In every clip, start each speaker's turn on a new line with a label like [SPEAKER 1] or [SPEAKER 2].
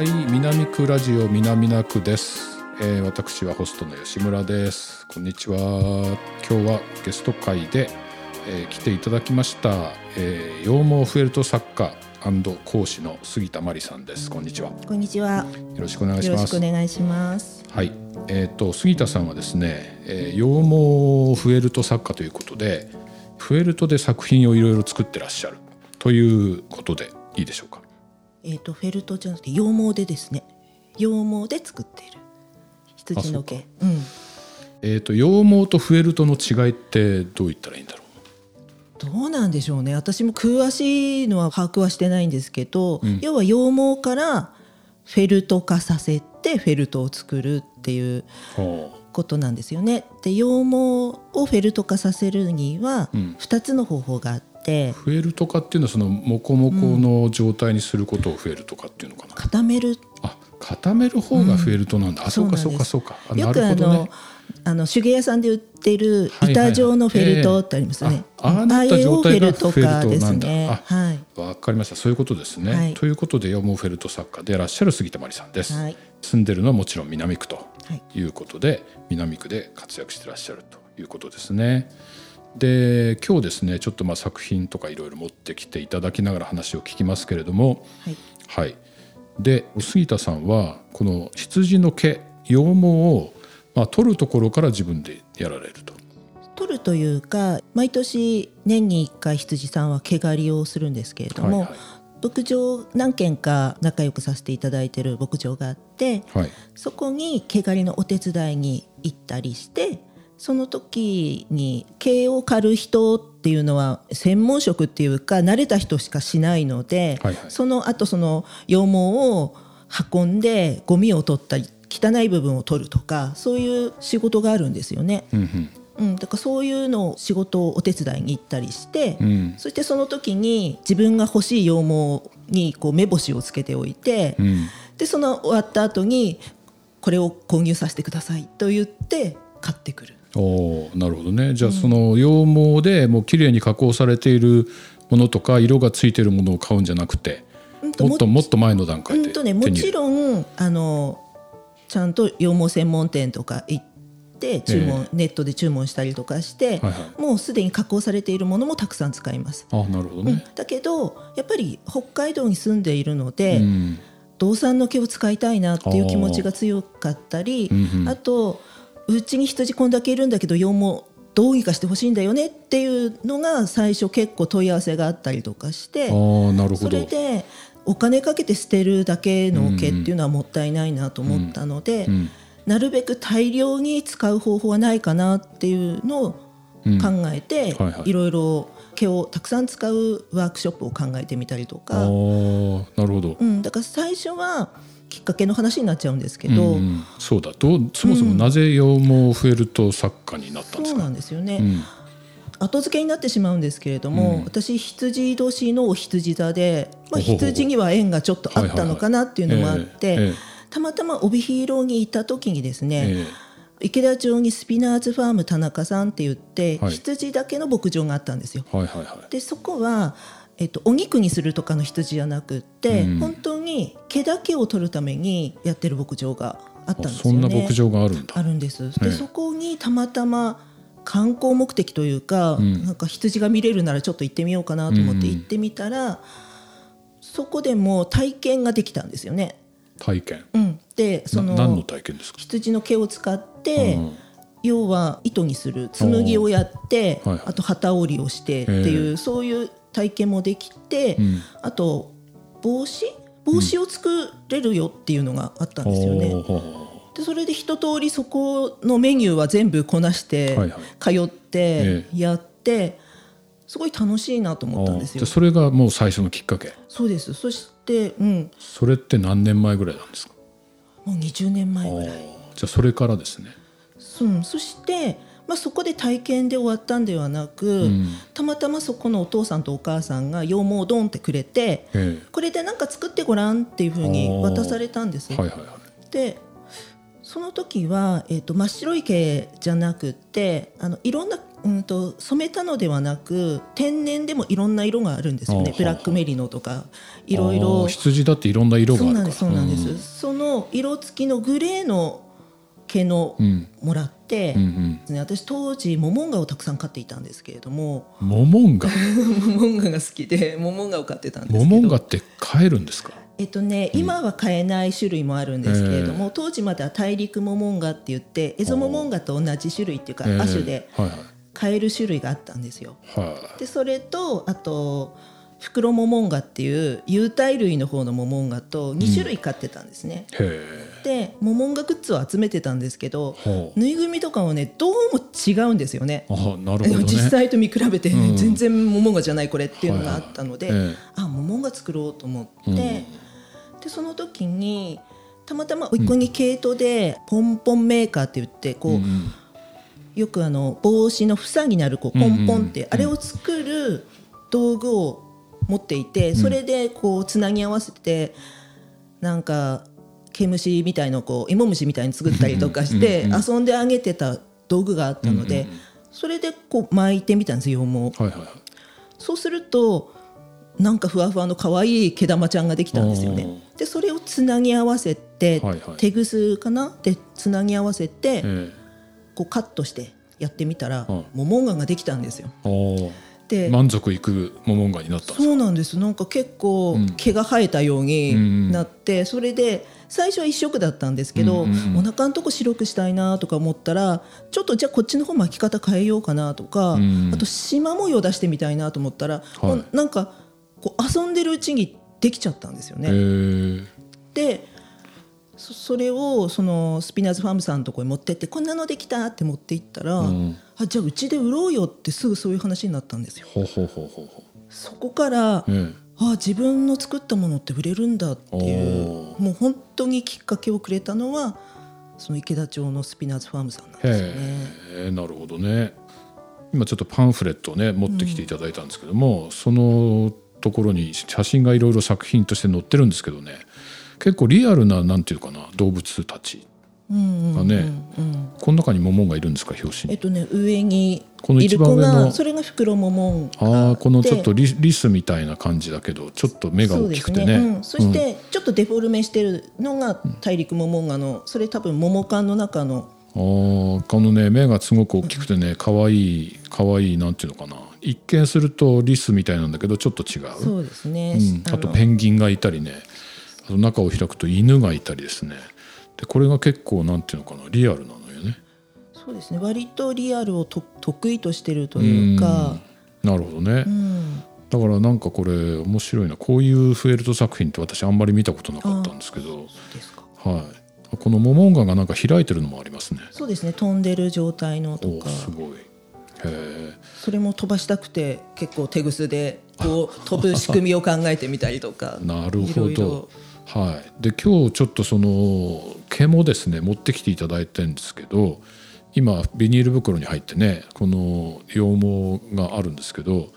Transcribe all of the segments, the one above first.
[SPEAKER 1] はい南区ラジオ南名区です、えー、私はホストの吉村です。こんにちは。今日はゲスト会で、えー、来ていただきました、えー、羊毛フェルト作家講師の杉田真理さんです。こんにちは。
[SPEAKER 2] こんにちは。
[SPEAKER 1] よろしくお願いし
[SPEAKER 2] よろし
[SPEAKER 1] ます
[SPEAKER 2] くお願いします。
[SPEAKER 1] はい。えー、と杉田さんはですね、えー、羊毛フェルト作家ということでフェルトで作品をいろいろ作ってらっしゃるということでいいでしょうか？
[SPEAKER 2] えっ、とフェルトじゃなくて羊毛でですね。羊毛で作っている。羊の毛。うん。
[SPEAKER 1] えー、と羊毛とフェルトの違いってどう言ったらいいんだろう？
[SPEAKER 2] どうなんでしょうね。私も詳しいのは把握はしてないんですけど、
[SPEAKER 1] うん。
[SPEAKER 2] 要は羊毛からフェルト化させてフェルトを作るっていう
[SPEAKER 1] は
[SPEAKER 2] ことなんですよね。で羊毛をフェルト化させるには
[SPEAKER 1] うん。
[SPEAKER 2] 2つの方法があって。
[SPEAKER 1] あ、フェルト化っていうのはそのモコモコの状態にすることをフェルト化っていうのかな、
[SPEAKER 2] 固める。
[SPEAKER 1] あ固める方がフェルトなんだ、あそうかそうかそうか。
[SPEAKER 2] よくあの
[SPEAKER 1] ね。
[SPEAKER 2] あの手芸屋さんで売ってる
[SPEAKER 1] はいはいはい。
[SPEAKER 2] 板状のフェルトってありますよね。
[SPEAKER 1] ええ。あああなった状態がフェルトなんだ。
[SPEAKER 2] ね。はい。
[SPEAKER 1] わかりました。そういうことですね、
[SPEAKER 2] はい。
[SPEAKER 1] ということで羊毛フェルト作家でいらっしゃる杉田真理さんです、
[SPEAKER 2] はい。
[SPEAKER 1] 住んでるのはもちろん南区と
[SPEAKER 2] はい。
[SPEAKER 1] いうことで、南区で活躍してらっしゃるということですねで今日ですねちょっとまあ作品とかいろいろ持ってきていただきながら話を聞きますけれども
[SPEAKER 2] はい。
[SPEAKER 1] はい。で杉田さんはこの羊の毛羊毛を、まあ、取るところから自分でやられると。
[SPEAKER 2] 取るというか毎年年に1回羊さんは毛刈りをするんですけれども、
[SPEAKER 1] はいはい。
[SPEAKER 2] 牧場何軒か仲良くさせていただいてる牧場があって
[SPEAKER 1] はい。
[SPEAKER 2] そこに毛刈りのお手伝いに行ったりしてその時に毛を刈る人っていうのは専門職っていうか慣れた人しかしないので、
[SPEAKER 1] はいはい
[SPEAKER 2] その後その羊毛を運んでゴミを取ったり汚い部分を取るとかそういう仕事があるんですよね。
[SPEAKER 1] うん
[SPEAKER 2] うん、だからそういうのを仕事をお手伝いに行ったりして、
[SPEAKER 1] うんうん
[SPEAKER 2] そしてその時に自分が欲しい羊毛にこう目星をつけておいて、
[SPEAKER 1] うん
[SPEAKER 2] でその終わった後にこれを購入させてくださいと言って買ってくる。
[SPEAKER 1] おーなるほどね。じゃあその羊毛でもう綺麗に加工されているものとか色がついているものを買うんじゃなくて
[SPEAKER 2] うんと
[SPEAKER 1] もっともっと前の段階で
[SPEAKER 2] うんとね、もちろんあのちゃんと羊毛専門店とか行って注文、ネットで注文したりとかして、
[SPEAKER 1] はいはい。
[SPEAKER 2] もうすでに加工されているものもたくさん使います。
[SPEAKER 1] あなるほど
[SPEAKER 2] うん。
[SPEAKER 1] ね、
[SPEAKER 2] だけどやっぱり北海道に住んでいるので、
[SPEAKER 1] うん。
[SPEAKER 2] 道産の毛を使いたいなっていう気持ちが強かったり
[SPEAKER 1] あーうんうん。
[SPEAKER 2] あとうちに羊こんだけいるんだけど羊毛どうにかしてほしいんだよねっていうのが最初結構問い合わせがあったりとかして
[SPEAKER 1] ああなるほ
[SPEAKER 2] そ
[SPEAKER 1] ど
[SPEAKER 2] れでお金かけて捨てるだけの毛っていうのはもったいないなと思ったので、
[SPEAKER 1] うん
[SPEAKER 2] なるべく大量に使う方法はないかなっていうのを
[SPEAKER 1] うん
[SPEAKER 2] 考えて、
[SPEAKER 1] はいはい。
[SPEAKER 2] いろいろ毛をたくさん使うワークショップを考えてみたりと
[SPEAKER 1] あ
[SPEAKER 2] か。
[SPEAKER 1] ーなるほど、
[SPEAKER 2] うん、だから最初はきっかけの話になっちゃうんですけど、
[SPEAKER 1] うんうん。そうだ。どうそもそもなぜ羊毛フェルト作家になったんですか、
[SPEAKER 2] そうなんですよね、
[SPEAKER 1] うん。
[SPEAKER 2] 後付けになってしまうんですけれども、
[SPEAKER 1] うん。
[SPEAKER 2] 私羊年のお羊座で、まあ、羊には縁がちょっとあったのかなっていうのもあって、たまたま帯広にいた時にですね、
[SPEAKER 1] え
[SPEAKER 2] 池田町にスピナーズファーム田中さんって言って、
[SPEAKER 1] はい。
[SPEAKER 2] 羊だけの牧場があったんですよ。
[SPEAKER 1] えはいはいはい。
[SPEAKER 2] でそこはえっと、お肉にするとかの羊じゃなくって、
[SPEAKER 1] うん。
[SPEAKER 2] 本当に毛だけを取るためにやってる牧場があったん
[SPEAKER 1] あ
[SPEAKER 2] ですよね。
[SPEAKER 1] そんな牧場があるんだ。
[SPEAKER 2] あるんです。
[SPEAKER 1] え
[SPEAKER 2] で、
[SPEAKER 1] え
[SPEAKER 2] そこにたまたま観光目的というか、
[SPEAKER 1] ん。
[SPEAKER 2] なんか羊が見れるならちょっと行ってみようかなと思って行ってみたら、そこでも体験ができたんですよね。
[SPEAKER 1] 体験。
[SPEAKER 2] うん、でその
[SPEAKER 1] な何の体験ですか？
[SPEAKER 2] 羊の毛を使って、
[SPEAKER 1] うん。
[SPEAKER 2] 要は糸にする紬をやって、
[SPEAKER 1] はいはい。
[SPEAKER 2] あと旗織りをしてっていう、そういう体験もできて、
[SPEAKER 1] うん。
[SPEAKER 2] あと帽子帽子を作れるよっていうのがあったんですよね。でそれで一通りそこのメニューは全部こなして通って
[SPEAKER 1] え
[SPEAKER 2] やってすごい楽しいなと
[SPEAKER 1] う
[SPEAKER 2] 思ったんですよ。
[SPEAKER 1] それがもう最初のきっかけ？
[SPEAKER 2] そうです。そして、うん、
[SPEAKER 1] それって何年前ぐらいなんですか？
[SPEAKER 2] もう20年前ぐらい、
[SPEAKER 1] じゃあそれからですね。
[SPEAKER 2] うん、そして、まあ、そこで体験で終わったんではなく、
[SPEAKER 1] ん。
[SPEAKER 2] たまたまそこのお父さんとお母さんが羊毛をドンってくれて
[SPEAKER 1] え。
[SPEAKER 2] これで何か作ってごらんっていうふうに渡されたんです。
[SPEAKER 1] えはいはいはい。
[SPEAKER 2] でその時は、えー、と真っ白い毛じゃなくってあのいろんなうんと染めたのではなく天然でもいろんな色があるんですよね。ブラックメリノとかいろい
[SPEAKER 1] あ
[SPEAKER 2] ろ
[SPEAKER 1] ー羊だっていろんな色があるから。
[SPEAKER 2] そうなんですそうなんです、その色付きのグレーの毛の
[SPEAKER 1] うん。
[SPEAKER 2] もらって、
[SPEAKER 1] うんうん。
[SPEAKER 2] ね私当時モモンガをたくさん飼っていたんですけれども。
[SPEAKER 1] モモンガ
[SPEAKER 2] モモンガが好きでモモンガを飼ってたんですけど。
[SPEAKER 1] モモンガって飼えるんですか？
[SPEAKER 2] えっとね、今は買えない種類もあるんですけれども、当時までは大陸モモンガって言ってエゾモモンガと同じ種類っていうか
[SPEAKER 1] えー
[SPEAKER 2] 亜種で
[SPEAKER 1] はいはい。
[SPEAKER 2] 買える種類があったんですよ。
[SPEAKER 1] は
[SPEAKER 2] でそれとあとフクロモモンガっていう有袋類の方のモモンガと2種類買ってたんですね。
[SPEAKER 1] いへ
[SPEAKER 2] でモモンガグッズを集めてたんですけどぬいぐるみとかもねどうも違うんですよね。
[SPEAKER 1] あなるほどね。
[SPEAKER 2] 実際と見比べて、
[SPEAKER 1] うん。
[SPEAKER 2] 全然モモンガじゃないこれっていうのがあったので、
[SPEAKER 1] はい
[SPEAKER 2] あモモンガ作ろうと思って、
[SPEAKER 1] うん。
[SPEAKER 2] でその時にたまたま甥っ子に毛糸でポンポンメーカーって言ってこう、
[SPEAKER 1] うんうん。
[SPEAKER 2] よくあの帽子の房になるこうポンポンって、あれを作る道具を持っていてそれでこうつなぎ合わせてなんか毛虫みたいのをこう芋虫みたいに作ったりとかして
[SPEAKER 1] うんうん
[SPEAKER 2] 遊んであげてた道具があったので、
[SPEAKER 1] うんうんうん。
[SPEAKER 2] それでこう巻いてみたんですよもう。
[SPEAKER 1] はいはいはい。
[SPEAKER 2] そうするとなんかふわふわの可愛い毛玉ちゃんができたんですよね。でそれをつなぎ合わせて、
[SPEAKER 1] はいはい。
[SPEAKER 2] 手ぐすかな？でつなぎ合わせて、
[SPEAKER 1] え
[SPEAKER 2] こうカットしてやってみたら、
[SPEAKER 1] はい。
[SPEAKER 2] モモンガができたんですよ。で、
[SPEAKER 1] 満足いくモモンガになった。
[SPEAKER 2] そうなんです。なんか結構
[SPEAKER 1] うん。
[SPEAKER 2] 毛が生えたよう
[SPEAKER 1] うん
[SPEAKER 2] になって、それで最初は一色だったんですけど、
[SPEAKER 1] うんうんうん。
[SPEAKER 2] お腹のとこ白くしたいなとか思ったらちょっとじゃあこっちの方巻き方変えようかなとか、
[SPEAKER 1] うん。
[SPEAKER 2] あと縞模様出してみたいなと思ったら、
[SPEAKER 1] はい。
[SPEAKER 2] もうなんかこう遊んでるうちにできちゃったんですよ
[SPEAKER 1] へ
[SPEAKER 2] ね。
[SPEAKER 1] え
[SPEAKER 2] でそそれをそのスピナーズファームさんのところに持ってってこんなのできたって持っていったら、
[SPEAKER 1] うん。
[SPEAKER 2] あじゃあうちで売ろうよってすぐそういう話になったんですよ。
[SPEAKER 1] ほうほうほうほ
[SPEAKER 2] そこから、
[SPEAKER 1] うえ
[SPEAKER 2] あ自分の作ったものって売れるんだっていうもう本当にきっかけをくれたのはその池田町のスピナーズファームさんなん
[SPEAKER 1] え
[SPEAKER 2] ですよね。
[SPEAKER 1] なるほどね今ちょっとパンフレットをね持ってきていただいたんですけども、そのところに写真がいろいろ作品として載ってるんですけどね結構リアルななんていうかな動物たち
[SPEAKER 2] うんうん
[SPEAKER 1] がね、
[SPEAKER 2] うん
[SPEAKER 1] この中にモモンがいるんですか表紙に。
[SPEAKER 2] えっとね上に
[SPEAKER 1] この一番上の
[SPEAKER 2] がそれがフクロモモン
[SPEAKER 1] ああこのちょっと
[SPEAKER 2] で
[SPEAKER 1] リリスみたいな感じだけどちょっと目が大きくてね。
[SPEAKER 2] そうん、そしてちょっとデフォルメしてるのが大陸モモンガのそれ多分モモ缶の中の。
[SPEAKER 1] あーこのね目がすごく大きくてね可愛い可愛いなんていうのかな。一見するとリスみたいなんだけどちょっと違う。
[SPEAKER 2] そうですね、
[SPEAKER 1] うん、あと
[SPEAKER 2] の
[SPEAKER 1] ペンギンがいたりね。あと中を開くと犬がいたりですねでこれが結構なんていうのかなリアルなのよね。
[SPEAKER 2] そうですね。割とリアルをと得意としてるというか、
[SPEAKER 1] うん。なるほどね、
[SPEAKER 2] うん。
[SPEAKER 1] だからなんかこれ面白いな。こういうフェルト作品って私あんまり見たことなかったんですけど。はい。このモモンガがなんか開いてるのもありますね。
[SPEAKER 2] そうですね。飛んでる状態のと
[SPEAKER 1] お
[SPEAKER 2] か
[SPEAKER 1] すごい。へえ
[SPEAKER 2] それも飛ばしたくて結構手ぐすでこう飛ぶ仕組みを考えてみたりとか。
[SPEAKER 1] なるほどはい、で今日ちょっとその毛もですね。持ってきていただいてるんですけど今ビニール袋に入ってねこの羊毛があるんですけど、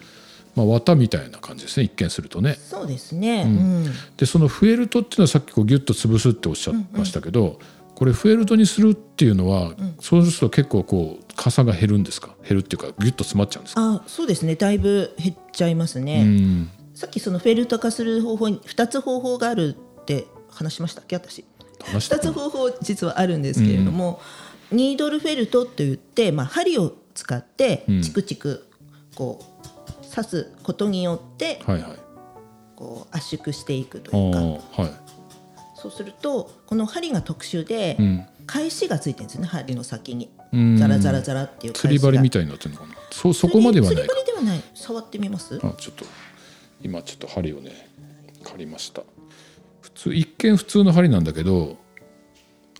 [SPEAKER 1] まあ、綿みたいな感じですね。一見するとね。
[SPEAKER 2] そうですね、うん。
[SPEAKER 1] でそのフェルトっていうのはさっきこうギュッと潰すっておっしゃいましたけど、これフェルトにするっていうのは、そうすると結構こう傘が減るんですか？減るっていうかギュッと詰まっちゃうんですか、
[SPEAKER 2] あそうですね。だいぶ減っちゃいます
[SPEAKER 1] う
[SPEAKER 2] ね、
[SPEAKER 1] ん。
[SPEAKER 2] さっきそのフェルト化する方法に2つ方法があるって話しましたっけ私。2
[SPEAKER 1] 話した
[SPEAKER 2] つ方法実はあるんですけれども、ニードルフェルトといって、まあ、針を使って
[SPEAKER 1] うん。
[SPEAKER 2] チクチクこう刺すことによって
[SPEAKER 1] はいはい。
[SPEAKER 2] こう圧縮していくと
[SPEAKER 1] あ
[SPEAKER 2] いうか。
[SPEAKER 1] ーはい。
[SPEAKER 2] そうするとこの針が特殊で、
[SPEAKER 1] うん。
[SPEAKER 2] 返しがついてるんですね針の先に。
[SPEAKER 1] うん。
[SPEAKER 2] ザラザラザラっていう
[SPEAKER 1] 釣り針みたいになってるのかな？そうそこまではないか。
[SPEAKER 2] 釣り針ではない。触ってみます？
[SPEAKER 1] あちょっと今ちょっと針をね借りました普通一見普通の針なんだけど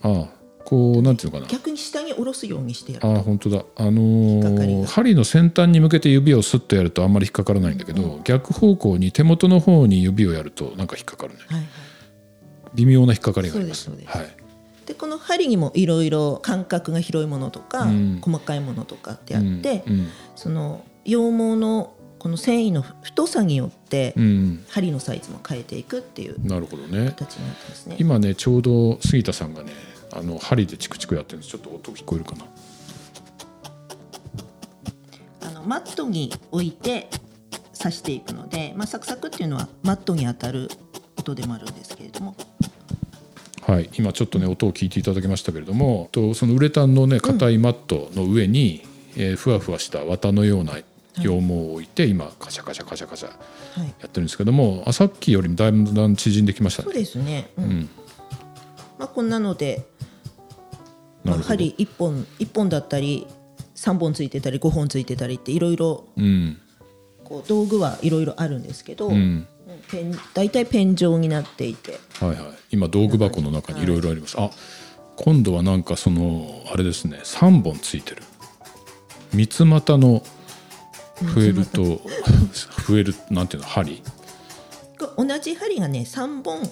[SPEAKER 1] あこうなんていうのかな。
[SPEAKER 2] 逆に下に下ろすようにしてやる。
[SPEAKER 1] あ本当だ。あのー針の先端に向けて指をスッとやるとあんまり引っかからないんだけど、逆方向に手元の方に指をやるとなんか引っかかるね
[SPEAKER 2] はいはい。
[SPEAKER 1] 微妙な引っかかりがあります。はい。
[SPEAKER 2] でこの針にもいろいろ間隔が広いものとか、
[SPEAKER 1] うん。
[SPEAKER 2] 細かいものとかってあって、
[SPEAKER 1] うん。
[SPEAKER 2] その羊毛のこの繊維の太さによって
[SPEAKER 1] うん。うん
[SPEAKER 2] 針のサイズも変えていくっていう
[SPEAKER 1] なるほどね
[SPEAKER 2] 形になってますね。
[SPEAKER 1] 今ねちょうど杉田さんがねあの針でチクチクやってるんです。ちょっと音聞こえるかな。
[SPEAKER 2] マットに置いて刺していくので、まあ、サクサクっていうのはマットに当たる音でもあるんですけれども。
[SPEAKER 1] はい、今ちょっとね音を聞いていただきましたけれども、とそのウレタンのね硬いマットの上に、えーふわふわした綿のような羊毛を置いて、今カシャカシャカシャカシャ
[SPEAKER 2] はい。
[SPEAKER 1] やってるんですけどもあさっきよりもだいぶだん縮んできました
[SPEAKER 2] そう
[SPEAKER 1] ね。
[SPEAKER 2] ですね、うん。
[SPEAKER 1] うん、
[SPEAKER 2] まあ、こんなので、まあ、
[SPEAKER 1] なるほど。
[SPEAKER 2] 針1本一本だったり3本ついてたり5本ついてたりっていろいろ
[SPEAKER 1] うん。
[SPEAKER 2] こう道具はいろいろあるんですけど、
[SPEAKER 1] うん。
[SPEAKER 2] ペン大体ペン状になっていて。
[SPEAKER 1] はいはい、今道具箱の中にいろいろあります、あ今度はなんかそのあれですね。3本ついてる。三つ股のフェルトフェルなんていうの針？
[SPEAKER 2] 同じ針がね3本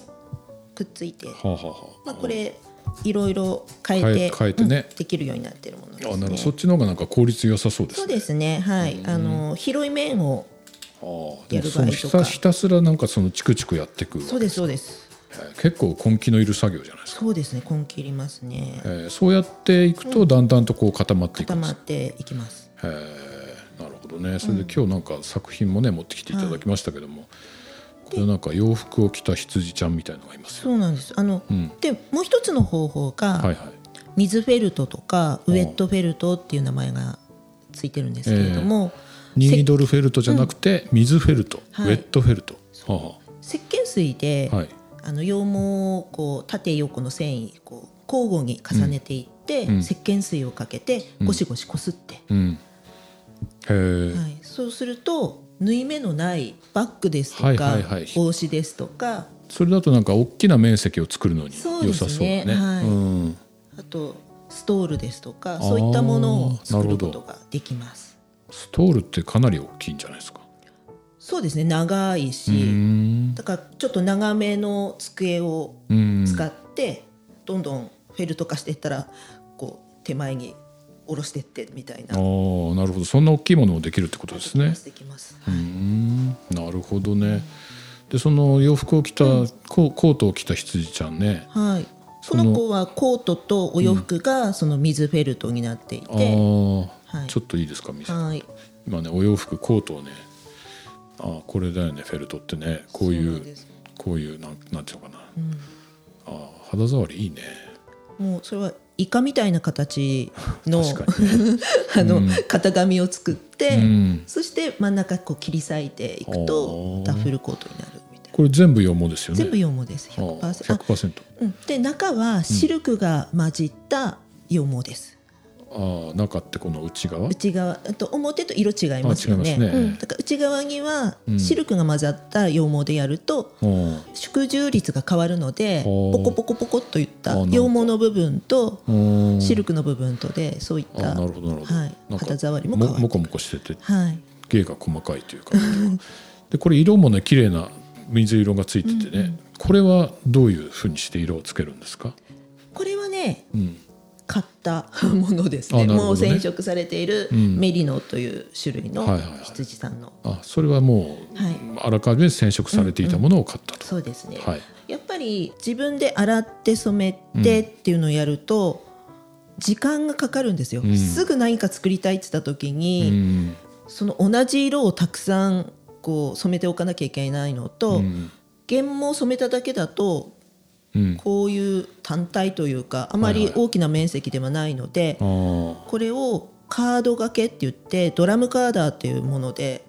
[SPEAKER 2] くっついて、
[SPEAKER 1] はあ、はあはあ。
[SPEAKER 2] まあ、これいろいろ変えて
[SPEAKER 1] 変えてね。
[SPEAKER 2] うんできるようになってるものです
[SPEAKER 1] あなるほど。
[SPEAKER 2] ね。
[SPEAKER 1] そっちの方がなんか効率良さそうです
[SPEAKER 2] そう
[SPEAKER 1] ね
[SPEAKER 2] ですねはい。あの広い面をやる場合とか。
[SPEAKER 1] たひたすらなんかそのチクチクやっていく。
[SPEAKER 2] そうですそうです。
[SPEAKER 1] えー結構根気のいる作業じゃないですか、
[SPEAKER 2] そうですね根気いりますね。
[SPEAKER 1] えーそうやっていくとだんだんとこう固まっていく
[SPEAKER 2] 固
[SPEAKER 1] んです
[SPEAKER 2] まっていきます。
[SPEAKER 1] へー。なるほどねそれで今日なんか作品もね持ってきていただきましたけども、これなんか洋服を着た羊ちゃんみたいのがいますよ。
[SPEAKER 2] そうなんです。あの、
[SPEAKER 1] ん。
[SPEAKER 2] でもう一つの方法が、
[SPEAKER 1] はいはい。
[SPEAKER 2] 水フェルトとかウェットフェルトっていう名前がついてるんですけれども、
[SPEAKER 1] ニードルフェルトじゃなくて水フェルト、
[SPEAKER 2] はい。
[SPEAKER 1] ウェットフェルト、は
[SPEAKER 2] 石鹸水で、
[SPEAKER 1] あはい。
[SPEAKER 2] あの羊毛をこう縦横の繊維こう交互に重ねていって、
[SPEAKER 1] ん。
[SPEAKER 2] 石鹸水をかけてゴシゴシこすって、
[SPEAKER 1] うん
[SPEAKER 2] はい、そうすると縫い目のないバッグですとか、帽子ですとか
[SPEAKER 1] それだとなんか大きな面積を作るのに良さそうだ
[SPEAKER 2] ね。
[SPEAKER 1] ね
[SPEAKER 2] はい。
[SPEAKER 1] うん。
[SPEAKER 2] あとストールですとかそういったものを作
[SPEAKER 1] なる
[SPEAKER 2] ことができます。
[SPEAKER 1] ストールってかなり大きいんじゃないですか？
[SPEAKER 2] そうですね。長いうし、
[SPEAKER 1] ん。
[SPEAKER 2] だからちょっと長めの机を
[SPEAKER 1] うん
[SPEAKER 2] 使って、どんどんフェルト化していったらこう手前に下ろしてってみたいな。
[SPEAKER 1] ああなるほど。そんな大きいものもできるってことですね。
[SPEAKER 2] できます。
[SPEAKER 1] うーん。なるほどね。でその洋服を着た、ココートを着た羊ちゃんね。
[SPEAKER 2] はい。
[SPEAKER 1] その
[SPEAKER 2] 子はコートとお洋服がその水フェルトになってい
[SPEAKER 1] あ
[SPEAKER 2] て、
[SPEAKER 1] あ、
[SPEAKER 2] はい。
[SPEAKER 1] ちょっといいですか見せて
[SPEAKER 2] はい。
[SPEAKER 1] 今ねお洋服コートをねああこれだよねフェルトってね。こういうこういうなんなんていうのかな、ああ肌触りいいね。
[SPEAKER 2] もうそれはイカみたいな形の あの、型紙を作って、
[SPEAKER 1] うん
[SPEAKER 2] そして真ん中こう切り裂いていく
[SPEAKER 1] あ
[SPEAKER 2] と
[SPEAKER 1] ー
[SPEAKER 2] ダッフルコートになるみたいな。
[SPEAKER 1] これ全部羊毛ですよね
[SPEAKER 2] 全部羊毛です。
[SPEAKER 1] ああ
[SPEAKER 2] 100%。あ
[SPEAKER 1] 100%
[SPEAKER 2] うん、で中はシルクが混じった羊毛です。
[SPEAKER 1] ああ中ってこの内側？
[SPEAKER 2] 内側あと表と色違いますよね。
[SPEAKER 1] ね。
[SPEAKER 2] うん、だから内側には
[SPEAKER 1] ん。
[SPEAKER 2] シルクが混ざった羊毛でやると、
[SPEAKER 1] うん。
[SPEAKER 2] 縮重率が変わるのでポコポコポコっといった羊毛の部分と
[SPEAKER 1] うん。
[SPEAKER 2] シルクの部分とでそういった
[SPEAKER 1] あなるほどなるほど、
[SPEAKER 2] はい肌触りも変わってくる。
[SPEAKER 1] もこもこしてて
[SPEAKER 2] はい。
[SPEAKER 1] 芸が細かいというか。でこれ色もね綺麗な水色がついててね、これはどういうふうにして色をつけるんですか、
[SPEAKER 2] これはね
[SPEAKER 1] うん、
[SPEAKER 2] 買ったものですね。
[SPEAKER 1] ね。
[SPEAKER 2] もう染色されている
[SPEAKER 1] ん。
[SPEAKER 2] メリノという種類の
[SPEAKER 1] はいはいはい。
[SPEAKER 2] 羊さんの、
[SPEAKER 1] あそれはもう、
[SPEAKER 2] はい。
[SPEAKER 1] あらかじめ染色されていたものを買ったと、
[SPEAKER 2] そうですね、
[SPEAKER 1] はい。
[SPEAKER 2] やっぱり自分で洗って染めてっていうのをやると、時間がかかるんですよ、
[SPEAKER 1] ん。
[SPEAKER 2] すぐ何か作りたいって言った時
[SPEAKER 1] う
[SPEAKER 2] に、
[SPEAKER 1] ん。
[SPEAKER 2] その同じ色をたくさんこう染めておかなきゃいけないのと、
[SPEAKER 1] うん。
[SPEAKER 2] 原毛を染めただけだと
[SPEAKER 1] うん
[SPEAKER 2] こういう単体というかあまり大きな面積ではないので、これをカード掛けって言ってドラムカーダーっていうもので、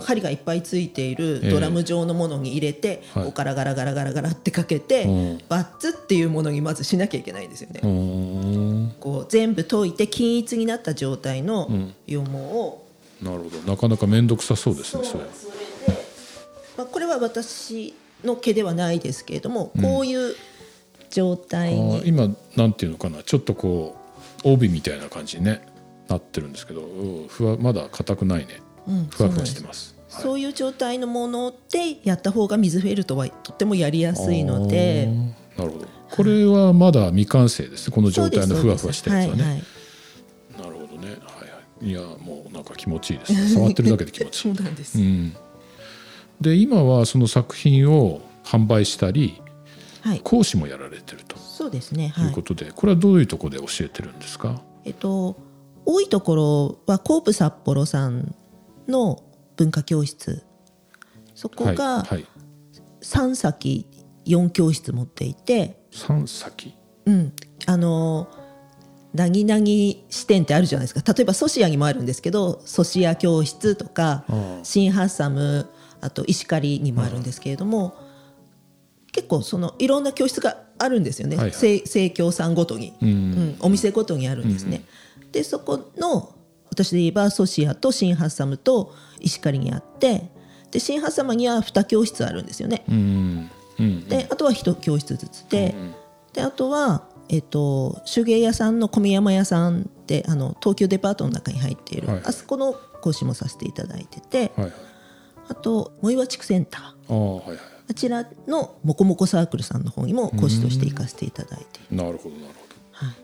[SPEAKER 2] 針がいっぱいついている
[SPEAKER 1] ええ。
[SPEAKER 2] ドラム状のものに入れて、
[SPEAKER 1] はい。
[SPEAKER 2] こうガラガラガラガラガラってかけて、
[SPEAKER 1] うん。
[SPEAKER 2] バッツっていうものにまずしなきゃいけないんですよね。
[SPEAKER 1] うん。
[SPEAKER 2] こう全部解いて均一になった状態の
[SPEAKER 1] ん。
[SPEAKER 2] 羊毛を、
[SPEAKER 1] なるほど。なかなか面倒くさそうですねそれ。
[SPEAKER 2] それで、まあ、これは私の毛ではないですけれども、こういう状態
[SPEAKER 1] あ
[SPEAKER 2] に
[SPEAKER 1] ー今なんていうのかな。ちょっとこう帯みたいな感じにねなってるんですけどうんふわまだ硬くないね、
[SPEAKER 2] うん
[SPEAKER 1] ふわふわしてます。はい。
[SPEAKER 2] そういう状態のものでやった方が水フェルトはとってもやりやすいので。
[SPEAKER 1] なるほど。これはまだ未完成です。この状態のふわふわしたやつはね、
[SPEAKER 2] はいはい。
[SPEAKER 1] なるほどね。はいはい。いやもうなんか気持ちいいですね。触ってるだけで気持ちい
[SPEAKER 2] そ
[SPEAKER 1] いう
[SPEAKER 2] なんです、
[SPEAKER 1] うん、で今はその作品を販売したり
[SPEAKER 2] はい。
[SPEAKER 1] 講師もやられてると。
[SPEAKER 2] そうですね。
[SPEAKER 1] い
[SPEAKER 2] はい。
[SPEAKER 1] うことで、これはどういうところで教えてるんですか、
[SPEAKER 2] えっと多いところはコープ札幌さんの文化教室。そこ
[SPEAKER 1] はい
[SPEAKER 2] が
[SPEAKER 1] はい。
[SPEAKER 2] 3先4教室持っていて、
[SPEAKER 1] 三先
[SPEAKER 2] うん、あのなぎなぎ支店ってあるじゃないですか。例えばソシアにもあるんですけどソシア教室とか
[SPEAKER 1] ああ。
[SPEAKER 2] 新ハッサムあと石狩にもあるんですけれども、結構そのいろんな教室があるんですよね、
[SPEAKER 1] はいはい。
[SPEAKER 2] 生生協さんごとに、
[SPEAKER 1] うん。
[SPEAKER 2] うん。お店ごとにあるんですね。でそこの私で言えばソシアと新ハッサムと石狩にあってで新ハッサムには2教室あるんですよね。
[SPEAKER 1] うん。うん。
[SPEAKER 2] であとは1教室ずつで,、であとは、えっと手芸屋さんの小宮山屋さんってあの東急デパートの中に入っている、
[SPEAKER 1] はい。
[SPEAKER 2] あそこの講師もさせていただいてて
[SPEAKER 1] はいはい
[SPEAKER 2] あと藻岩地区センター
[SPEAKER 1] ああはいはい。
[SPEAKER 2] あちらのもこもこサークルさんの方にも講師として行かせていただいて
[SPEAKER 1] なるほどなるほど。
[SPEAKER 2] はい、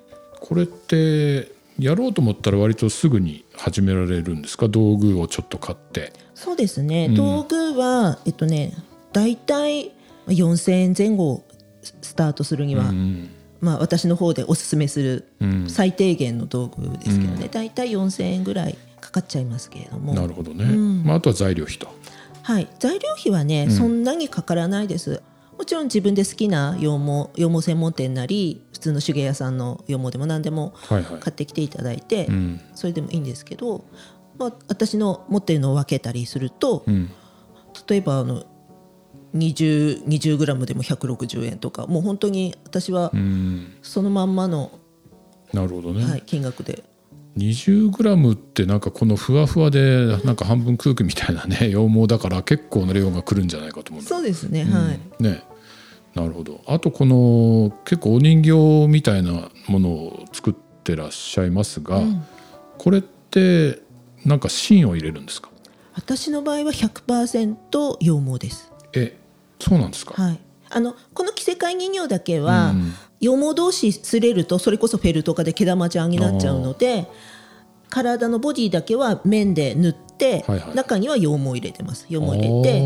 [SPEAKER 1] これってやろうと思ったら割とすぐに始められるんですか？道具をちょっと買って。
[SPEAKER 2] そうですね、道具はえっとね大体4000円前後スタートするには、
[SPEAKER 1] うん
[SPEAKER 2] まあ、私の方でおすすめする
[SPEAKER 1] うん。
[SPEAKER 2] 最低限の道具ですけどね、大体4000円ぐらいかかっちゃいますけれども。
[SPEAKER 1] なるほどね、
[SPEAKER 2] ん。
[SPEAKER 1] まあ、あとは材料費と
[SPEAKER 2] はい、材料費はね、そんなにかからないです。もちろん自分で好きな羊毛羊毛専門店なり普通の手芸屋さんの羊毛でも何でも
[SPEAKER 1] はいはい。
[SPEAKER 2] 買ってきていただいて、
[SPEAKER 1] うん。
[SPEAKER 2] それでもいいんですけど、まあ、私の持ってるのを分けたりすると、
[SPEAKER 1] うん。
[SPEAKER 2] 例えばあの 20, 20グラムでも160円とかもう本当に私は
[SPEAKER 1] うん。
[SPEAKER 2] そのまんまの、
[SPEAKER 1] なるほどね、
[SPEAKER 2] はい、金額で
[SPEAKER 1] 20g ってなんかこのふわふわでなんか半分空気みたいなね 羊毛だから結構な量が来るんじゃないかと思う
[SPEAKER 2] そうですね、はい。
[SPEAKER 1] ね。なるほど。あとこの結構お人形みたいなものを作ってらっしゃいますが、これってなんか芯を入れるんですか？
[SPEAKER 2] 私の場合は100%羊毛です。
[SPEAKER 1] えそうなんですか、
[SPEAKER 2] はい、あのこの着せ替え人形だけは、
[SPEAKER 1] うん。
[SPEAKER 2] 羊毛同士擦れるとそれこそフェルト化で毛玉状になっちゃうので体のボディだけは面で塗って、
[SPEAKER 1] はいはい。
[SPEAKER 2] 中には羊毛入れてます。羊毛入れて、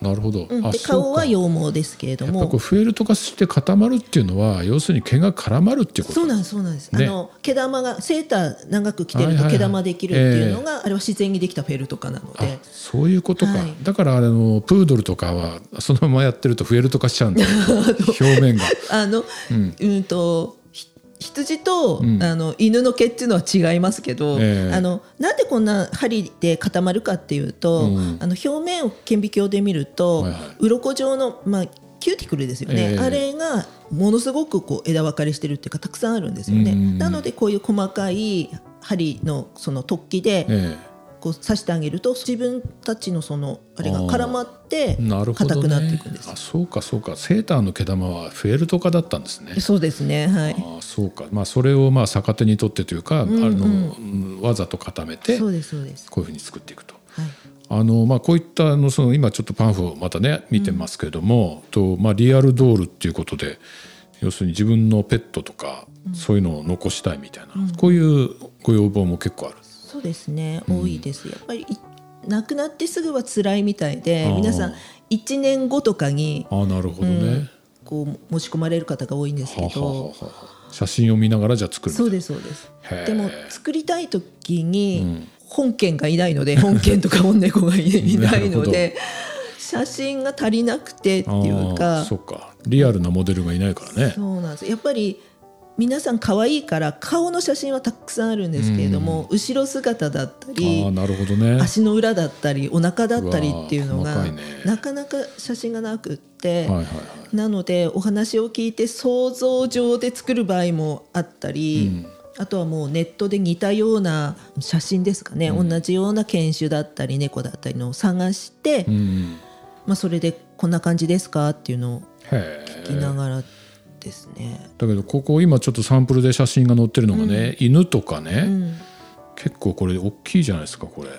[SPEAKER 1] なるほど、
[SPEAKER 2] うん、
[SPEAKER 1] あ
[SPEAKER 2] で顔は羊毛ですけれども。
[SPEAKER 1] やっぱこうフェルト化して固まるっていうのは要するに毛が絡まるっていうこと。
[SPEAKER 2] そうなんですそうなんです、
[SPEAKER 1] ね。
[SPEAKER 2] あの毛玉がセーター長く着てる
[SPEAKER 1] はいはいはい。
[SPEAKER 2] と毛玉できるっていうのが、あれは自然にできたフェルト化なの
[SPEAKER 1] あ
[SPEAKER 2] で
[SPEAKER 1] そういうことか、
[SPEAKER 2] はい。
[SPEAKER 1] だからあのプードルとかはそのままやってるとフェルト化しちゃうんだ。よ表面が。
[SPEAKER 2] あの、うん、とひ羊と、
[SPEAKER 1] ん。
[SPEAKER 2] あの犬の毛っていうのは違いますけど、
[SPEAKER 1] ええ。
[SPEAKER 2] あのなんでこんな針で固まるかっていうと、
[SPEAKER 1] うん。
[SPEAKER 2] あの表面を顕微鏡で見ると、
[SPEAKER 1] はいはい。
[SPEAKER 2] 鱗状の、まあ、キューティクルですよね、
[SPEAKER 1] ええ。
[SPEAKER 2] あれがものすごくこう枝分かれしてるっていうかたくさんあるんですよね。
[SPEAKER 1] うん。
[SPEAKER 2] なのでこういう細かい針のその突起で
[SPEAKER 1] え
[SPEAKER 2] こう刺してあげると自分たちのそのあれが絡まって硬くなっていくんです
[SPEAKER 1] あそうかそうか。セーターの毛玉はフェルト化だったんですね。
[SPEAKER 2] そうですね。はい。
[SPEAKER 1] あそうか。まあそれをまあ逆手にとってというか、あのうんわざと固めて
[SPEAKER 2] そうですそうです。
[SPEAKER 1] こういうふうに作っていくと。
[SPEAKER 2] はい。
[SPEAKER 1] あのまあ、こういったあのその今ちょっとパンフをまたね見てますけれども、とまあ、リアルドールっていうことで要するに自分のペットとか、そういうのを残したいみたいな、こういうご要望も結構ある。
[SPEAKER 2] そうですね、多いです。やっぱりい亡くなってすぐは辛いみたいで皆さん1年後とかに
[SPEAKER 1] ああなるほどね、
[SPEAKER 2] こう持ち込まれる方が多いんですけ
[SPEAKER 1] はあはあ
[SPEAKER 2] ど
[SPEAKER 1] はあはあ写真を見ながらじゃあ作る
[SPEAKER 2] そうですそうです。でも作りたい時に本件がいないので本件とか本猫がいいないので写真が足りなくてっていう
[SPEAKER 1] あ
[SPEAKER 2] か。
[SPEAKER 1] あそうか。リアルなモデルがいないからね。
[SPEAKER 2] そうなんです。やっぱり皆さん可愛いから顔の写真はたくさんあるんですけれども、後ろ姿だったり
[SPEAKER 1] ああなるほどね。
[SPEAKER 2] 足の裏だったりお腹だったりっていうのが
[SPEAKER 1] ね
[SPEAKER 2] なかなか写真がなくって、
[SPEAKER 1] はいはいはい。
[SPEAKER 2] なのでお話を聞いて想像上で作る場合もあったり、あとはもうネットで似たような写真ですかね、同じような犬種だったり猫だったりのを探して、
[SPEAKER 1] うん、
[SPEAKER 2] まあ、それでこんな感じですかっていうのを
[SPEAKER 1] へ
[SPEAKER 2] 聞きな
[SPEAKER 1] え。
[SPEAKER 2] がらですね。
[SPEAKER 1] だけどここ今ちょっとサンプルで写真が載ってるのがね、犬とかね、
[SPEAKER 2] うん
[SPEAKER 1] 結構これ大きいじゃないですかこれ。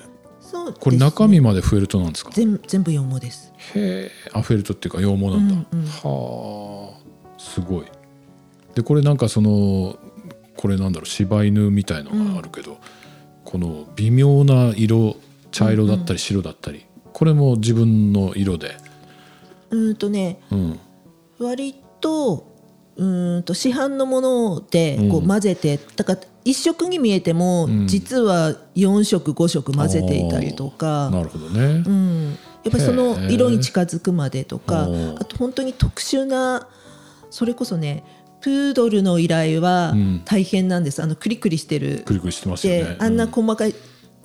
[SPEAKER 2] そうね
[SPEAKER 1] これ中身までフェルトなんですか？
[SPEAKER 2] 全全部羊毛です。
[SPEAKER 1] へえ。あフェルトっていうか羊毛なんだ。
[SPEAKER 2] うんうん
[SPEAKER 1] はあすごい。でこれなんかそのこれなんだろう柴犬みたいのがあるけど、この微妙な色茶色だったり白だったり、これも自分の色で。
[SPEAKER 2] うーんとね
[SPEAKER 1] うん。
[SPEAKER 2] 割とうーんと市販のものでこ
[SPEAKER 1] う
[SPEAKER 2] うん混ぜて、だから一色に見えても、
[SPEAKER 1] ん。
[SPEAKER 2] 実は4色5色混ぜていたりとか、
[SPEAKER 1] なるほどね、
[SPEAKER 2] うん、やっぱりその色に近づくまでとかあと本当に特殊なそれこそねプードルの依頼は
[SPEAKER 1] ん。
[SPEAKER 2] 大変なんです、あのクリクリしてる。
[SPEAKER 1] くりくりしてますよね。
[SPEAKER 2] であんな細かい、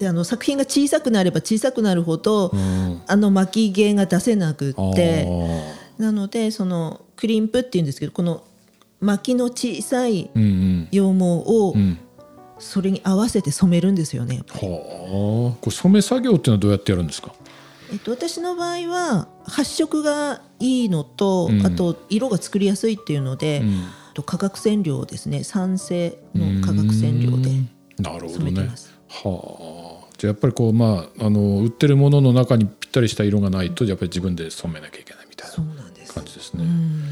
[SPEAKER 2] あの作品が小さくなれば小さくなるほど、
[SPEAKER 1] うん。
[SPEAKER 2] あの巻き毛が出せなく
[SPEAKER 1] あ
[SPEAKER 2] って
[SPEAKER 1] ー。
[SPEAKER 2] なのでそのクリンプっていうんですけどこの巻きの小さい羊毛を
[SPEAKER 1] うん。
[SPEAKER 2] それに合わせて染めるんですよね。
[SPEAKER 1] はあ。これ染め作業っていうのはどうやってやるんですか？
[SPEAKER 2] えっと、私の場合は発色がいいのと、
[SPEAKER 1] うん。
[SPEAKER 2] あと色が作りやすいっていうので、
[SPEAKER 1] ん。
[SPEAKER 2] と化学染料ですね酸性の化学染料で
[SPEAKER 1] うん。なるほどね。
[SPEAKER 2] 染めてます。
[SPEAKER 1] はあ。じゃあやっぱりこうまああの売ってるものの中にぴったりした色がないとやっぱり自分で染めなきゃいけないみたいな感じですね、
[SPEAKER 2] うん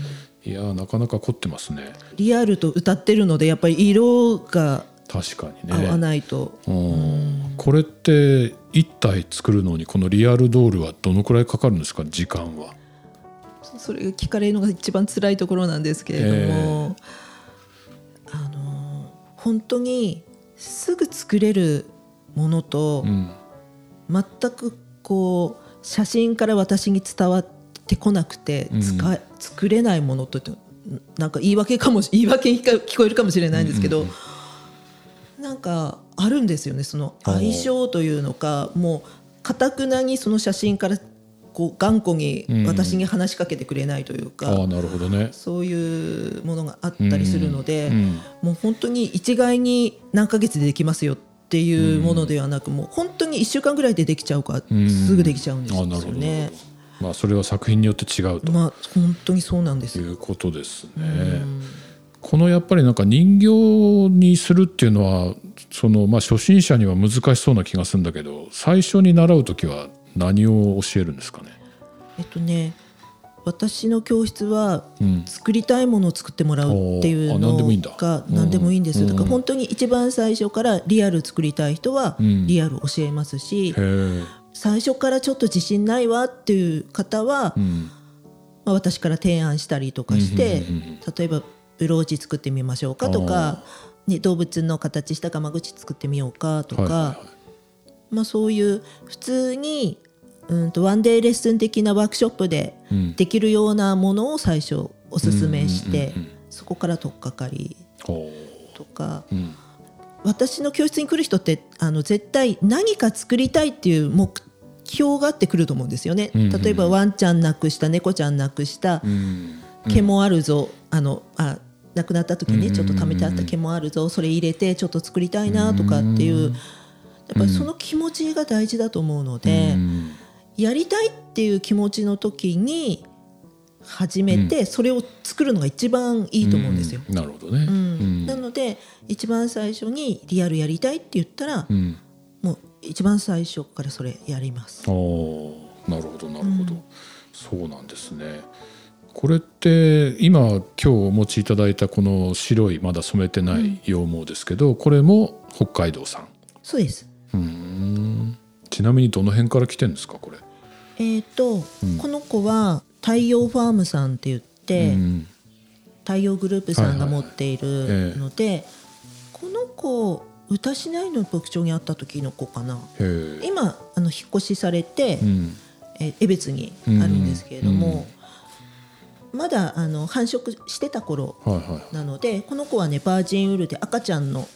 [SPEAKER 1] いやーなかなか凝ってますね。
[SPEAKER 2] リアルと歌ってるのでやっぱり色が
[SPEAKER 1] 確かに
[SPEAKER 2] 合わ
[SPEAKER 1] ね
[SPEAKER 2] ないと、
[SPEAKER 1] うん。これって一体作るのにこのリアルドールはどのくらいかかるんですか時間は？
[SPEAKER 2] それが聞かれるのが一番辛いところなんですけれども、あの本当にすぐ作れるものと、
[SPEAKER 1] うん。
[SPEAKER 2] 全くこう写真から私に伝わってこなくて
[SPEAKER 1] うん。
[SPEAKER 2] 使え、作れないものとなんか言い訳かもし言い訳に聞こえるかもしれないんですけど、なんかあるんですよね。その相性というのかもうかたくなにその写真からこう頑固に私に話しかけてくれないというか、
[SPEAKER 1] ああなるほどね。
[SPEAKER 2] そういうものがあったりするので、
[SPEAKER 1] うん
[SPEAKER 2] もう本当に一概に何ヶ月でできますよっていうものではなく、もう本当に1週間ぐらいでできちゃうか、
[SPEAKER 1] うん。
[SPEAKER 2] すぐできちゃうんですよね
[SPEAKER 1] まあそれは作品によって違うと
[SPEAKER 2] まあ本当にそうなんですよ。
[SPEAKER 1] いうことですね。このやっぱりなんか人形にするっていうのはそのまあ初心者には難しそうな気がするんだけど最初に習う時は何を教えるんですかね？
[SPEAKER 2] えっとね私の教室は
[SPEAKER 1] うん
[SPEAKER 2] 作りたいものを作ってもらうっていうの
[SPEAKER 1] だ
[SPEAKER 2] が何でもいいんですよ。だから本当に一番最初からリアル作りたい人は
[SPEAKER 1] うん
[SPEAKER 2] リアル教えますし。最初からちょっと自信ないわっていう方は、
[SPEAKER 1] うん。
[SPEAKER 2] まあ、私から提案したりとかして、
[SPEAKER 1] うんうんうん
[SPEAKER 2] 例えばブローチ作ってみましょうかとか、ね、動物の形したガマ口作ってみようかとか、
[SPEAKER 1] はい
[SPEAKER 2] まあ、そういう普通にうんとワンデーレッスン的なワークショップで
[SPEAKER 1] うん。
[SPEAKER 2] できるようなものを最初おすすめして、
[SPEAKER 1] うんうんうん
[SPEAKER 2] そこから取っかかり
[SPEAKER 1] ほ
[SPEAKER 2] とか
[SPEAKER 1] ううん
[SPEAKER 2] 私の教室に来る人ってあの絶対何か作りたいっていう目標があってくると思うんですよね。
[SPEAKER 1] うんうんうん。
[SPEAKER 2] 例えばワンちゃん亡くした猫ちゃん亡くした、
[SPEAKER 1] うん
[SPEAKER 2] 毛もあるぞ、あのあ亡くなった時に
[SPEAKER 1] うんうんうんうん。
[SPEAKER 2] ちょっと貯めてあった毛もあるぞ。それ入れてちょっと作りたいなとかっていうやっぱりその気持ちが大事だと思うので、
[SPEAKER 1] うん。
[SPEAKER 2] やりたいっていう気持ちの時に始めてそれを作るのが一番いいと思うんですよ。
[SPEAKER 1] なるほどね。
[SPEAKER 2] なので一番最初にリアルやりたいって言ったら、
[SPEAKER 1] うん。
[SPEAKER 2] もう一番最初からそれやります。
[SPEAKER 1] おーなるほどなるほど、そうなんですね。これって今今日お持ちいただいたこの白いまだ染めてない羊毛ですけど、これも北海道産。
[SPEAKER 2] そうです。
[SPEAKER 1] うーん。ちなみにどの辺から来てるんですかこれ、
[SPEAKER 2] えっ、と、
[SPEAKER 1] うん。
[SPEAKER 2] この子は太陽ファームさんって言って、
[SPEAKER 1] うん。
[SPEAKER 2] 太陽グループさんが持ってい
[SPEAKER 1] はいはい。
[SPEAKER 2] るので、この子歌しないの牧場にあった時の子かな。今あの引っ越しされて、
[SPEAKER 1] うん。
[SPEAKER 2] え江別にあるんですけれども、まだあの繁殖してた頃
[SPEAKER 1] はいはい
[SPEAKER 2] なのでこの子はねバージンウールで赤ちゃんの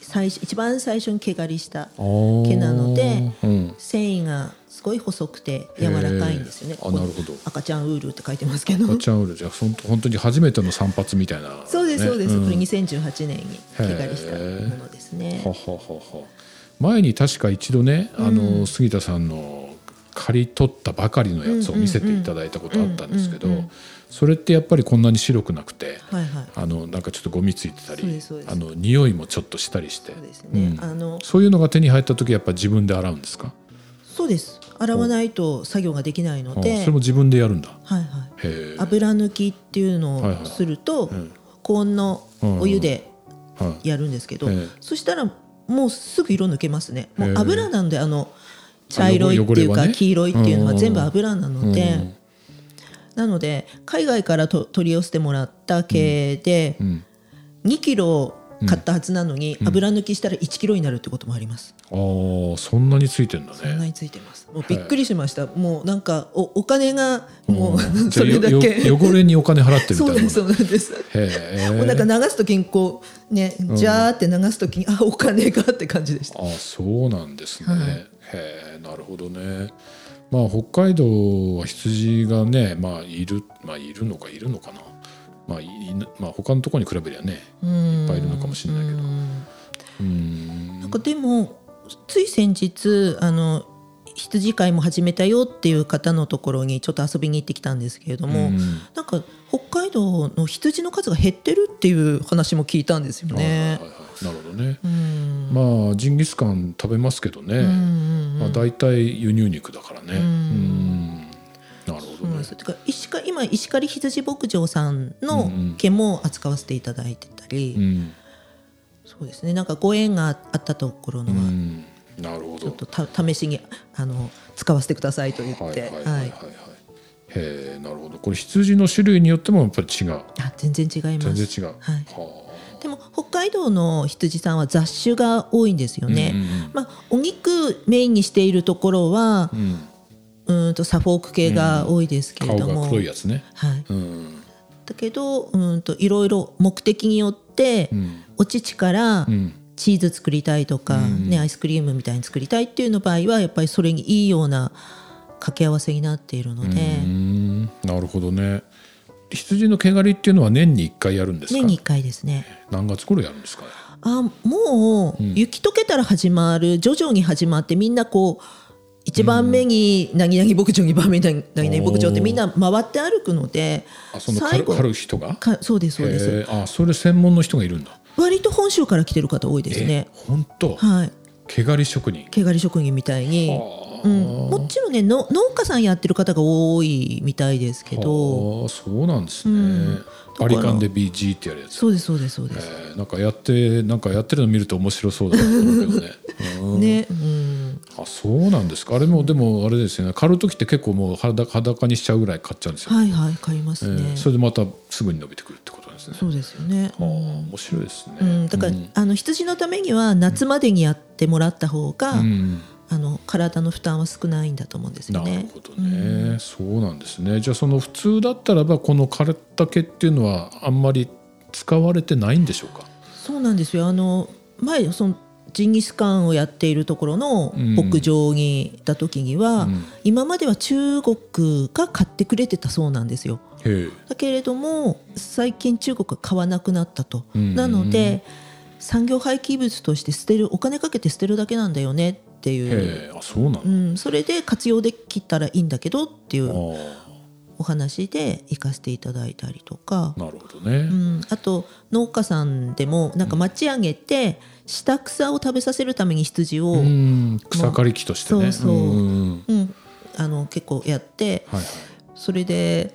[SPEAKER 2] 最初一番最初に毛刈りした毛なので
[SPEAKER 1] うん、
[SPEAKER 2] 繊維がすごい細くて柔らかいんですよね。
[SPEAKER 1] あなるほど。
[SPEAKER 2] 赤ちゃんウールって書いてますけど。
[SPEAKER 1] 赤ちゃんウール。じゃあほんと本当に初めての散髪みたいな、
[SPEAKER 2] そうですそうです、
[SPEAKER 1] ん。
[SPEAKER 2] これ2018年に毛刈りしたものですね。
[SPEAKER 1] は。ははは前に確か一度ね、あの杉田さんの刈り取ったばかりのやつを見せていただいたことあったんですけど、それってやっぱりこんなに白くなくて
[SPEAKER 2] はいはい。
[SPEAKER 1] あのなんかちょっとゴミついてたりあの匂いもちょっとしたりして。
[SPEAKER 2] そうですね。
[SPEAKER 1] うん。
[SPEAKER 2] あの
[SPEAKER 1] そういうのが手に入った時やっぱ自分で洗うんですか、
[SPEAKER 2] そうです。洗わないと作業ができないの
[SPEAKER 1] あ
[SPEAKER 2] で、
[SPEAKER 1] それも自分でやるんだ。
[SPEAKER 2] はいはい。油抜きっていうのをすると、
[SPEAKER 1] ん。
[SPEAKER 2] 高温のお湯で
[SPEAKER 1] はい、
[SPEAKER 2] やるんですけど、
[SPEAKER 1] ええ。
[SPEAKER 2] そしたらもうすぐ色抜けますね。もう油なんであの茶色いっていうか黄色いっていうのは全部油なので、
[SPEAKER 1] うん。
[SPEAKER 2] なので海外からと取り寄せてもらった毛で
[SPEAKER 1] うん。
[SPEAKER 2] 2キロ買ったはずなのに、油抜きしたら1キロになるってこともあります。
[SPEAKER 1] ああそんなについてんだね
[SPEAKER 2] そんなについてます。もうびっくりしました。もうなんかおお金がもう、
[SPEAKER 1] じゃ
[SPEAKER 2] それだけ。
[SPEAKER 1] よ汚れにお金払ってるみ
[SPEAKER 2] そうです
[SPEAKER 1] たいなもん
[SPEAKER 2] そうなんです。
[SPEAKER 1] へ
[SPEAKER 2] もうなんか
[SPEAKER 1] え
[SPEAKER 2] 流すときにこうね、ジャーって流すときにあお金がって感じでした。
[SPEAKER 1] あそうなんですね、
[SPEAKER 2] はい
[SPEAKER 1] へえなるほどねまあ北海道は羊がねまあいるまあいるのかいるのかなまあいまあ他のところに比べりゃねいっぱいいるのかもしれないけど。うん。
[SPEAKER 2] なんかでもつい先日あの羊飼いも始めたよっていう方のところにちょっと遊びに行ってきたんですけれども、
[SPEAKER 1] うん。
[SPEAKER 2] なんか北海道の羊の数が減ってるっていう話も聞いたんですよね。
[SPEAKER 1] はいはいなるほどね、
[SPEAKER 2] うん。
[SPEAKER 1] まあジンギスカン食べますけどね、
[SPEAKER 2] うん
[SPEAKER 1] まあ、大体輸入肉だからね
[SPEAKER 2] そうなんですてか石狩今石狩羊牧場さんの毛も扱わせていただいてたり、
[SPEAKER 1] うん、
[SPEAKER 2] そうですね。なんかご縁があったところのは、
[SPEAKER 1] うん、なるほど。
[SPEAKER 2] ちょっとた試しにあの使わせてくださいと言って、
[SPEAKER 1] はいはいはいはいへえなるほど。これ羊の種類によってもやっぱり違う。
[SPEAKER 2] あ全然違います。
[SPEAKER 1] 全然違う。
[SPEAKER 2] はい。
[SPEAKER 1] は
[SPEAKER 2] でも北海道の羊さんは雑種が多いんですよね。
[SPEAKER 1] うんうんうん。
[SPEAKER 2] まあ、お肉メインにしているところは
[SPEAKER 1] あ、うん、
[SPEAKER 2] うーんとサフォーク系が多いですけれ
[SPEAKER 1] 顔
[SPEAKER 2] ども、
[SPEAKER 1] が黒いやつね。
[SPEAKER 2] はい、
[SPEAKER 1] うん。
[SPEAKER 2] だけどうーんといろいろ目的によって、
[SPEAKER 1] うん。
[SPEAKER 2] お乳から
[SPEAKER 1] うん。
[SPEAKER 2] チーズ作りたいとか、
[SPEAKER 1] うん。
[SPEAKER 2] ね、アイスクリームみたいに作りたいっていうの場合はやっぱりそれにいいような掛け合わせになっているので、
[SPEAKER 1] うん。なるほどね。羊の毛刈りっていうのは年に1回やるんですか？
[SPEAKER 2] 年に1回ですね。
[SPEAKER 1] 何月頃やるんですかね？
[SPEAKER 2] あもう雪解けたら始まる徐々に始まってみんなこう1番目になぎなぎ牧場2番目になぎなぎ牧場ってみんな回って歩くので
[SPEAKER 1] あその刈
[SPEAKER 2] 最後
[SPEAKER 1] る刈る人が？
[SPEAKER 2] かそうですそうです。
[SPEAKER 1] あそれ専門の人がいるんだ。
[SPEAKER 2] 割と本州から来てる方多いですね。
[SPEAKER 1] え本当？
[SPEAKER 2] はい。
[SPEAKER 1] 毛刈り職人。
[SPEAKER 2] 毛刈り職人みたいに、
[SPEAKER 1] は
[SPEAKER 2] うん、もちろんねの農家さんやってる方が多いみたいですけど。
[SPEAKER 1] はあそうなんですね、
[SPEAKER 2] うん。
[SPEAKER 1] バリカンで BG ってやるやつ。
[SPEAKER 2] そうですそうですそうです、
[SPEAKER 1] えー。なんかやってなんかやってるの見ると面白そうだなと思うけどね、うん。
[SPEAKER 2] ね、うん、
[SPEAKER 1] あそうなんですか。あれもでもあれですよね。刈る時って結構もう裸裸にしちゃうぐらい刈っちゃうんですよ、
[SPEAKER 2] はいはい買います
[SPEAKER 1] え
[SPEAKER 2] ね、
[SPEAKER 1] ーそれでまたすぐに伸びてくるってことですね。
[SPEAKER 2] そうですよね、
[SPEAKER 1] はあ面白いですね、
[SPEAKER 2] うん、だから、あの羊のためには夏までにやってもらった方が、
[SPEAKER 1] うん。
[SPEAKER 2] あの体の負担は少ないんだと思うんですよ
[SPEAKER 1] なる
[SPEAKER 2] ね。
[SPEAKER 1] ほどね、そうなんですね。じゃあその普通だったらばこの刈った毛っていうのはあんまり使われてないんでしょうか？
[SPEAKER 2] そうなんですよ。あの前そのジンギスカンをやっているところの
[SPEAKER 1] うん
[SPEAKER 2] 牧場に行った時には、
[SPEAKER 1] うん。
[SPEAKER 2] 今までは中国が買ってくれてたそうなんですよ。だけれども最近中国が買わなくなったと。
[SPEAKER 1] うん
[SPEAKER 2] なので産業廃棄物として捨てるお金かけて捨てるだけなんだよねっていう。
[SPEAKER 1] あそうなの、
[SPEAKER 2] うん、それで活用できたらいいんだけどっていう
[SPEAKER 1] あ
[SPEAKER 2] お話で行かせていただいたりとか。
[SPEAKER 1] あ、なるほどね、
[SPEAKER 2] うん、あと農家さんでもなんか町上げて下草を食べさせるために羊を、
[SPEAKER 1] う
[SPEAKER 2] うん。
[SPEAKER 1] ん草刈り機としてね。
[SPEAKER 2] そうそう。ん。
[SPEAKER 1] ん。
[SPEAKER 2] あの結構やって
[SPEAKER 1] はいはい。
[SPEAKER 2] それで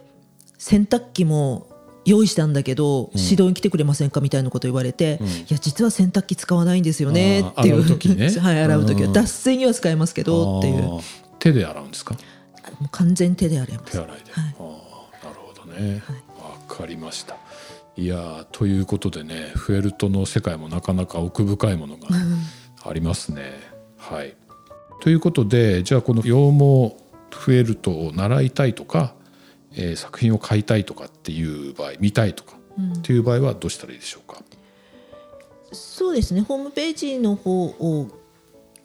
[SPEAKER 2] 洗濯機も用意したんだけど、指導に来てくれませんかみたいなこと言われて、
[SPEAKER 1] うん。
[SPEAKER 2] いや実は洗濯機使わないんですよねっていう。
[SPEAKER 1] 洗う時ね。
[SPEAKER 2] はい洗う時は。
[SPEAKER 1] うん。
[SPEAKER 2] 脱水には使えますけどっていう。
[SPEAKER 1] 手で洗うんですか？
[SPEAKER 2] 完全手で洗います。
[SPEAKER 1] 手洗いで、
[SPEAKER 2] はい。
[SPEAKER 1] ああなるほどね。わ、かりました。いやーということでねフェルトの世界もなかなか奥深いものがありますね、はい。ということでじゃあこの羊毛フェルトを習いたいとか、えー作品を買いたいとかっていう場合見たいとかっていう場合はどうしたらいいでしょうか、
[SPEAKER 2] そうですね。ホームページの方を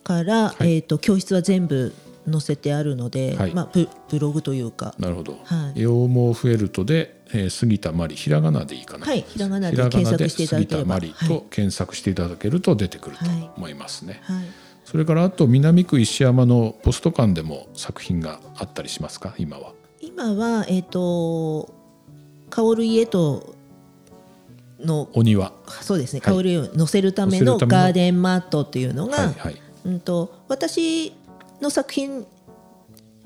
[SPEAKER 2] から、
[SPEAKER 1] はい。
[SPEAKER 2] えー、と教室は全部載せてあるので、
[SPEAKER 1] はい。
[SPEAKER 2] まあ、ブブログというか
[SPEAKER 1] なるほど、
[SPEAKER 2] はい。
[SPEAKER 1] 羊毛フェルトで、えー杉田真理ひらがなでいいかな。
[SPEAKER 2] はいひらがなで検索していただければ
[SPEAKER 1] 杉田真理と検索していただけると出てくると
[SPEAKER 2] はい
[SPEAKER 1] 思いますね、
[SPEAKER 2] はい、
[SPEAKER 1] それからあと南区石山のポスト館でも作品があったりしますか？今は。
[SPEAKER 2] 今はえっ、と香る家との
[SPEAKER 1] お庭。
[SPEAKER 2] そうですね。
[SPEAKER 1] はい。
[SPEAKER 2] 香る家を載せるための。ガーデンマットっていうのが、
[SPEAKER 1] はいはい。
[SPEAKER 2] うん、と私の作品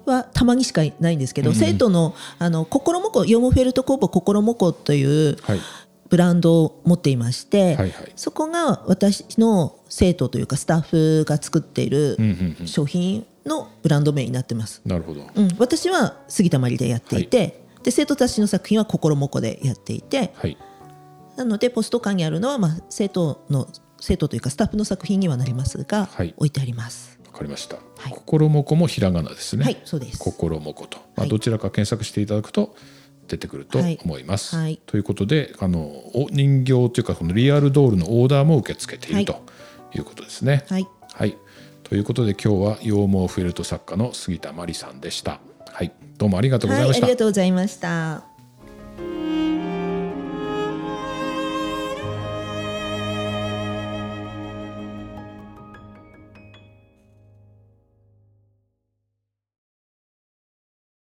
[SPEAKER 2] はたまにしかないんですけど、
[SPEAKER 1] うん
[SPEAKER 2] 生徒のあの心もこヨモフェルト工房心もこという
[SPEAKER 1] はい。
[SPEAKER 2] ブランドを持っていまして、
[SPEAKER 1] はいはい。
[SPEAKER 2] そこが私の生徒というかスタッフが作っている商品のブランド名になってます。
[SPEAKER 1] なるほど。
[SPEAKER 2] うん、私は杉田まりでやっていて、で生徒たちの作品は心もこでやっていて
[SPEAKER 1] はい。
[SPEAKER 2] なのでポスト館にあるのは、まあ、生徒の生徒というかスタッフの作品にはなりますが、
[SPEAKER 1] はい。
[SPEAKER 2] 置いてあります。
[SPEAKER 1] わかりました、
[SPEAKER 2] はい
[SPEAKER 1] 心もこもひらがなですね
[SPEAKER 2] はい、そうです。
[SPEAKER 1] 心もこと、まあ、
[SPEAKER 2] はい
[SPEAKER 1] どちらか検索していただくと出てくると
[SPEAKER 2] はい
[SPEAKER 1] 思います。
[SPEAKER 2] はい
[SPEAKER 1] ということであのお人形というかこのリアルドールのオーダーも受け付けている、
[SPEAKER 2] はい
[SPEAKER 1] ということですね。
[SPEAKER 2] はい、
[SPEAKER 1] はい、ということで今日は羊毛フェルト作家の杉田真理さんでした。はい、どうもありがとうござい
[SPEAKER 2] はい、あ
[SPEAKER 1] ました。
[SPEAKER 2] りがとうございました。